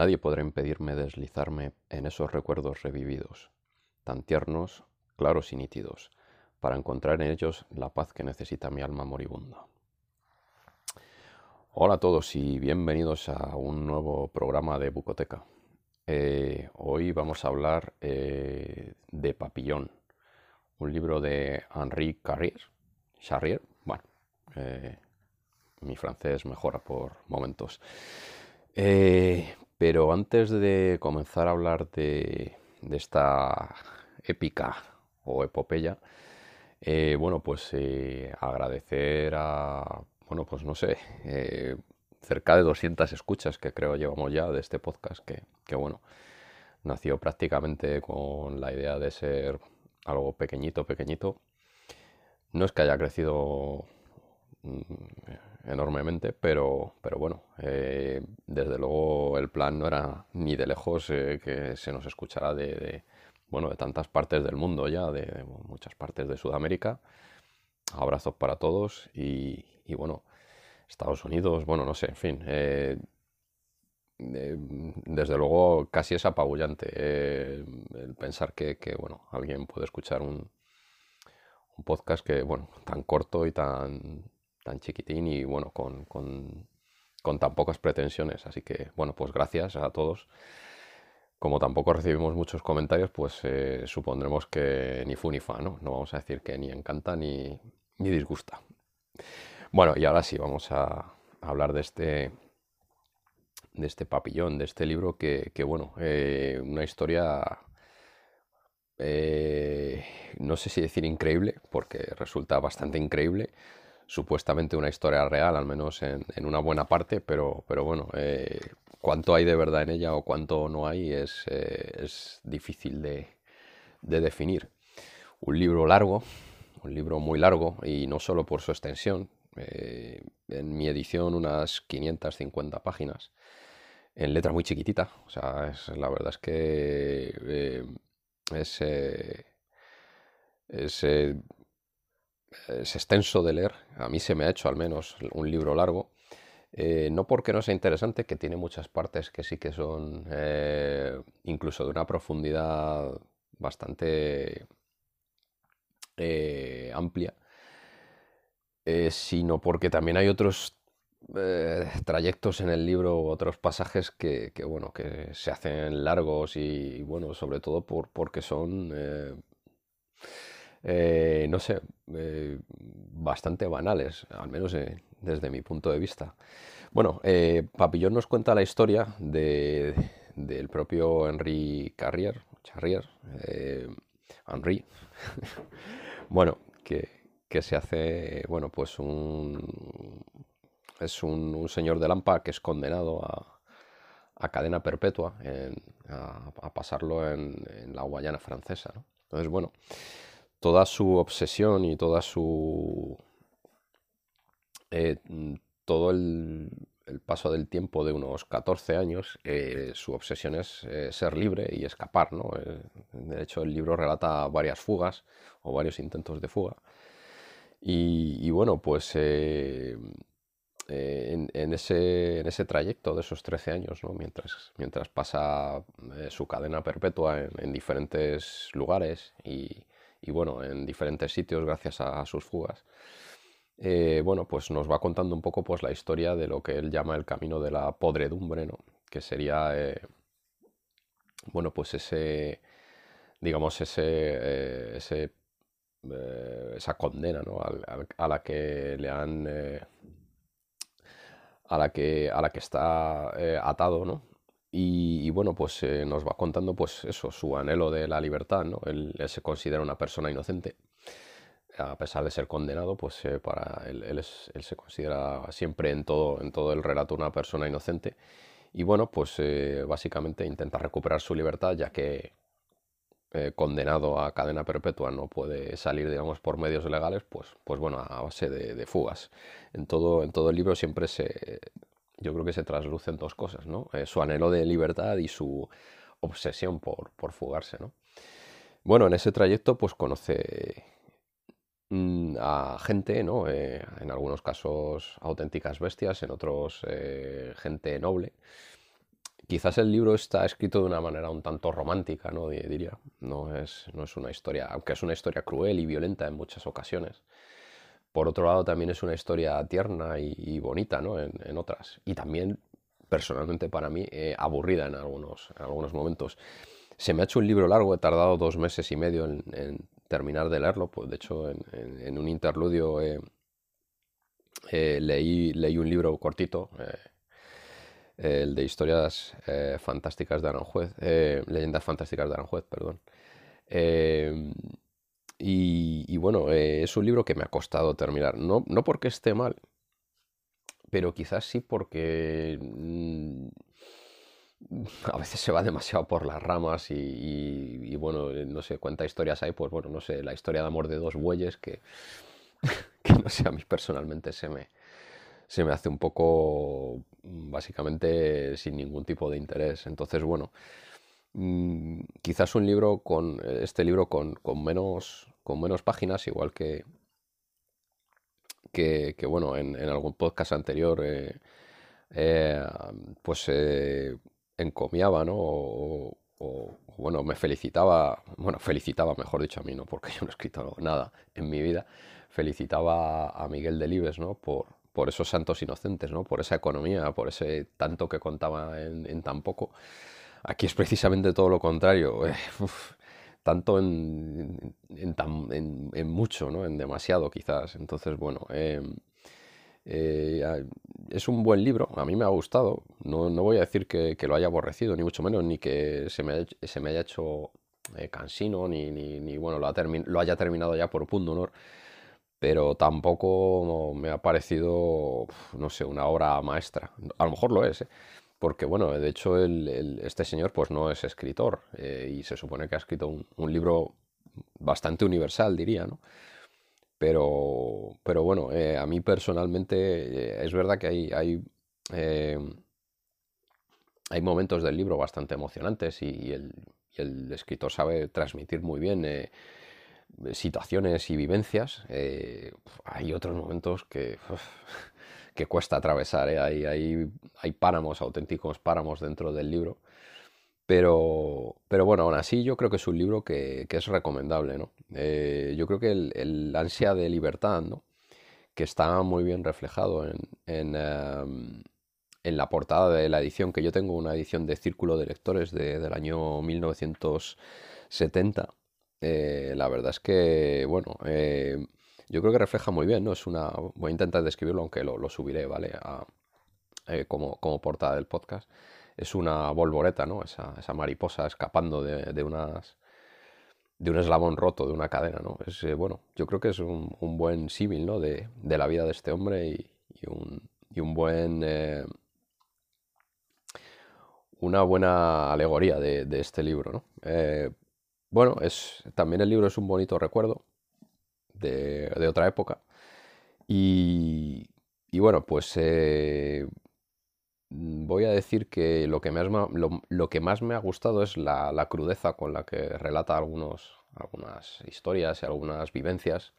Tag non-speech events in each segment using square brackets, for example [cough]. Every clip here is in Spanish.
Nadie podrá impedirme deslizarme en esos recuerdos revividos, tan tiernos, claros y nítidos, para encontrar en ellos la paz que necesita mi alma moribunda. Hola a todos y bienvenidos a un nuevo programa de Bucoteca. Eh, hoy vamos a hablar eh, de Papillón, un libro de Henri Carrier, Charrier, bueno, eh, mi francés mejora por momentos. Pero antes de comenzar a hablar de, esta épica o epopeya, eh, bueno, pues eh, agradecer a, bueno, pues no sé, eh, cerca de 200 escuchas que creo llevamos ya de este podcast, que, bueno, nació prácticamente con la idea de ser algo pequeñito, pequeñito. No es que haya crecido enormemente, pero, pero bueno, eh, desde luego el plan no era ni de lejos eh, que se nos escuchara de, bueno, de tantas partes del mundo ya, de, muchas partes de Sudamérica. Abrazos para todos y, bueno, Estados Unidos, bueno, no sé, en fin. Eh, desde luego casi es apabullante el pensar que, bueno, alguien puede escuchar un podcast que, bueno, tan corto y tan, tan chiquitín y bueno, con, tan pocas pretensiones. Así que bueno, pues gracias a todos. Como tampoco recibimos muchos comentarios, pues eh, supondremos que ni fu ni fa, ¿no? No vamos a decir que ni encanta ni, ni disgusta. Bueno, y ahora sí, vamos a hablar de este, de este papillón, de este libro que, bueno, eh, una historia, eh, no sé si decir increíble, porque resulta bastante increíble, supuestamente una historia real, al menos en, una buena parte, pero, pero bueno, eh, cuánto hay de verdad en ella o cuánto no hay es, eh, difícil de, definir. Un libro largo, un libro muy largo y no solo por su extensión. Eh, en mi edición unas 550 páginas, en letra muy chiquitita. O sea, la verdad es que es, es es extenso de leer, a mí se me ha hecho al menos un libro largo, eh, no porque no sea interesante, que tiene muchas partes que sí que son eh, incluso de una profundidad bastante eh, amplia, sino porque también hay otros trayectos en el libro, otros pasajes que, bueno, que se hacen largos y, bueno, sobre todo por, porque son eh, no sé, eh, bastante banales, al menos eh, desde mi punto de vista. Bueno, Papillón nos cuenta la historia de, del propio Henri Carrier, Charrier, Henri, [laughs] bueno, que, que, se hace, bueno, pues un, es un, señor de Lampa que es condenado a cadena perpetua, a, pasarlo en, la Guayana francesa. Entonces, bueno, toda su obsesión y toda su... Eh, todo el, paso del tiempo de unos 14 años, eh, su obsesión es eh, ser libre y escapar. ¿no? de hecho, el libro relata varias fugas o varios intentos de fuga. Y, bueno, pues en, ese, en, ese, trayecto de esos 13 años, ¿no? mientras, mientras pasa su cadena perpetua en, diferentes lugares y, y, bueno, en diferentes sitios gracias a, sus fugas, eh, bueno, pues nos va contando un poco pues, la historia de lo que él llama el camino de la podredumbre, ¿no? que sería, bueno, pues ese, digamos, ese, ese esa condena ¿no? a, la que le han a la que, a la que está eh, atado, ¿no? Y, bueno, pues eh, nos va contando pues eso, su anhelo de la libertad, ¿no? Él, se considera una persona inocente, a pesar de ser condenado, pues eh, para él, él, se considera siempre en todo, en todo el relato una persona inocente. Y bueno, pues básicamente intenta recuperar su libertad, ya que eh, condenado a cadena perpetua no puede salir, digamos, por medios legales, pues, pues bueno, a base de, fugas. En todo, en todo el libro siempre se, yo creo que se traslucen dos cosas, ¿no? Eh, su anhelo de libertad y su obsesión por, por fugarse, ¿no? Bueno, en ese trayecto pues conoce mm, a gente, ¿no? Eh, en algunos casos auténticas bestias, en otros gente noble. Quizás el libro está escrito de una manera un tanto romántica, ¿no? diría. No es, no es una historia, aunque es una historia cruel y violenta en muchas ocasiones. Por otro lado, también es una historia tierna y, bonita, ¿no? En, otras. Y también, personalmente para mí, eh, aburrida en algunos, en algunos momentos. Se me ha hecho un libro largo, he tardado dos meses y medio en, terminar de leerlo. Pues de hecho, en, un interludio eh, eh, leí, leí un libro cortito el de historias eh, fantásticas de Aranjuez, eh, leyendas fantásticas de Aranjuez, perdón. Em, y, bueno, eh, es un libro que me ha costado terminar, no, no porque esté mal, pero quizás sí porque mm, [laughs] a veces se va demasiado por las ramas y, bueno, no sé cuántas historias hay, pues bueno, no sé, la historia de amor de dos bueyes que, [laughs] que no sé, a mí personalmente se me, se me hace un poco mm, básicamente sin ningún tipo de interés. Entonces, bueno, mm, quizás un libro con este libro con, menos con menos páginas, igual que que, bueno, en, algún podcast anterior eh, eh, pues eh, encomiaba, ¿no? O, bueno, me felicitaba, bueno, felicitaba, mejor dicho a mí, ¿no? Porque yo no he escrito nada en mi vida, felicitaba a Miguel Delibes, ¿no? Por, por esos santos inocentes, ¿no? por esa economía, por ese tanto que contaba en, tan poco. Aquí es precisamente todo lo contrario. Eh, tanto en, en, mucho, ¿no? en demasiado quizás. Entonces, bueno, em, eh, es un buen libro, a mí me ha gustado. No, voy a decir que, lo haya aborrecido, ni mucho menos, ni que se me, se me haya hecho eh, cansino, ni, ni, bueno, lo, lo, haya terminado ya por punto honor pero tampoco me ha parecido, no sé, una obra maestra. A lo mejor lo es, ¿eh? Porque bueno, de hecho este señor pues no es escritor eh, y se supone que ha escrito un, libro bastante universal, diría, ¿no? Pero, pero bueno, eh, a mí personalmente es verdad que hay, hay, hay, momentos del libro bastante emocionantes y, el, y, el, escritor sabe transmitir muy bien situaciones y vivencias, eh, hay otros momentos que, que cuesta atravesar. ¿eh? Hay, hay, páramos, auténticos páramos dentro del libro. Pero, pero bueno, aún así yo creo que es un libro que, es recomendable. ¿no? Eh, yo creo que el, ansia de libertad, ¿no? que está muy bien reflejado en, en, em, en, la portada de la edición, que yo tengo una edición de Círculo de Lectores del año 1970 eh, la verdad es que, bueno, eh, yo creo que refleja muy bien, ¿no? Es una, voy a intentar describirlo, aunque lo, subiré, ¿vale? Eh, como, como, portada del podcast. Es una volvoreta, ¿no? Esa, esa mariposa escapando de, unas de un eslabón roto, de una cadena, ¿no? Es, bueno, yo creo que es un, buen símil, ¿no? De, la vida de este hombre y, un, y un, buen una buena alegoría de, este libro, ¿no? Eh, bueno, es, también el libro es un bonito recuerdo de, otra época. Y, bueno, pues eh, voy a decir que lo que, más, lo, que más me ha gustado es la, crudeza con la que relata algunos, algunas historias y algunas vivencias.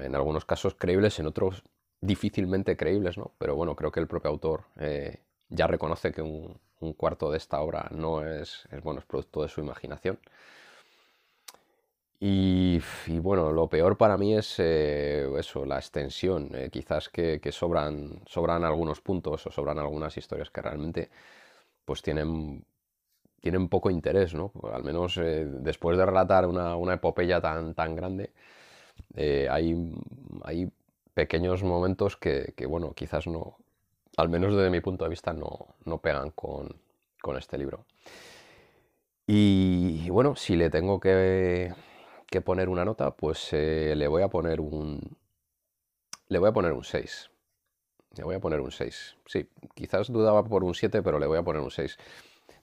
En algunos casos creíbles, en otros difícilmente creíbles, ¿no? Pero bueno, creo que el propio autor eh, ya reconoce que un, cuarto de esta obra no es, bueno, es producto de su imaginación. Y, bueno, lo peor para mí es eh, eso, la extensión. Eh, quizás que, sobran, sobran algunos puntos o sobran algunas historias que realmente pues tienen, tienen poco interés, ¿no? Al menos después de relatar una, una, epopeya tan, tan grande, hay, hay pequeños momentos que, bueno, quizás no, al menos desde mi punto de vista, no, pegan con, este libro. Y, bueno, si le tengo que, poner una nota, pues eh, le voy a poner un. Le voy a poner un 6. Le voy a poner un 6. Sí, quizás dudaba por un 7, pero le voy a poner un 6.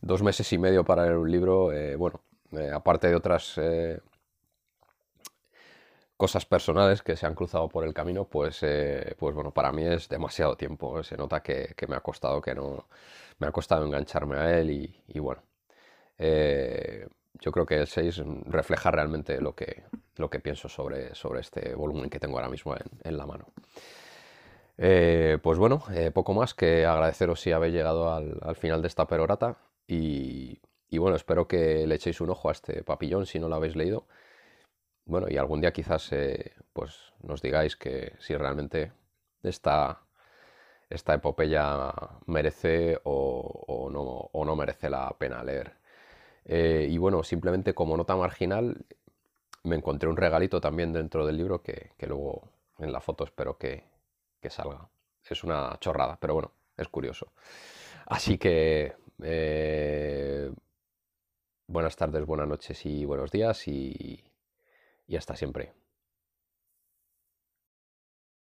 Dos meses y medio para leer un libro, eh, bueno, eh, aparte de otras cosas personales que se han cruzado por el camino, pues, pues bueno, para mí es demasiado tiempo. Se nota que, me ha costado que no. Me ha costado engancharme a él y, bueno. Eh, yo creo que el 6 refleja realmente lo que, lo que pienso sobre, sobre este volumen que tengo ahora mismo en, la mano. Eh, pues bueno, poco más que agradeceros si habéis llegado al, final de esta perorata y, y bueno, espero que le echéis un ojo a este papillón si no lo habéis leído bueno, y algún día quizás eh, pues nos digáis que si realmente esta, esta epopeya merece o, no, no, merece la pena leer. Eh, y bueno, simplemente como nota marginal, me encontré un regalito también dentro del libro que, luego en la foto espero que, salga. Es una chorrada, pero bueno, es curioso. Así que eh, buenas tardes, buenas noches y buenos días y y hasta siempre.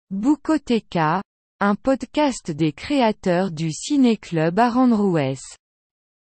Bukoteca, un podcast des créateurs du Ciné Club à Randroues.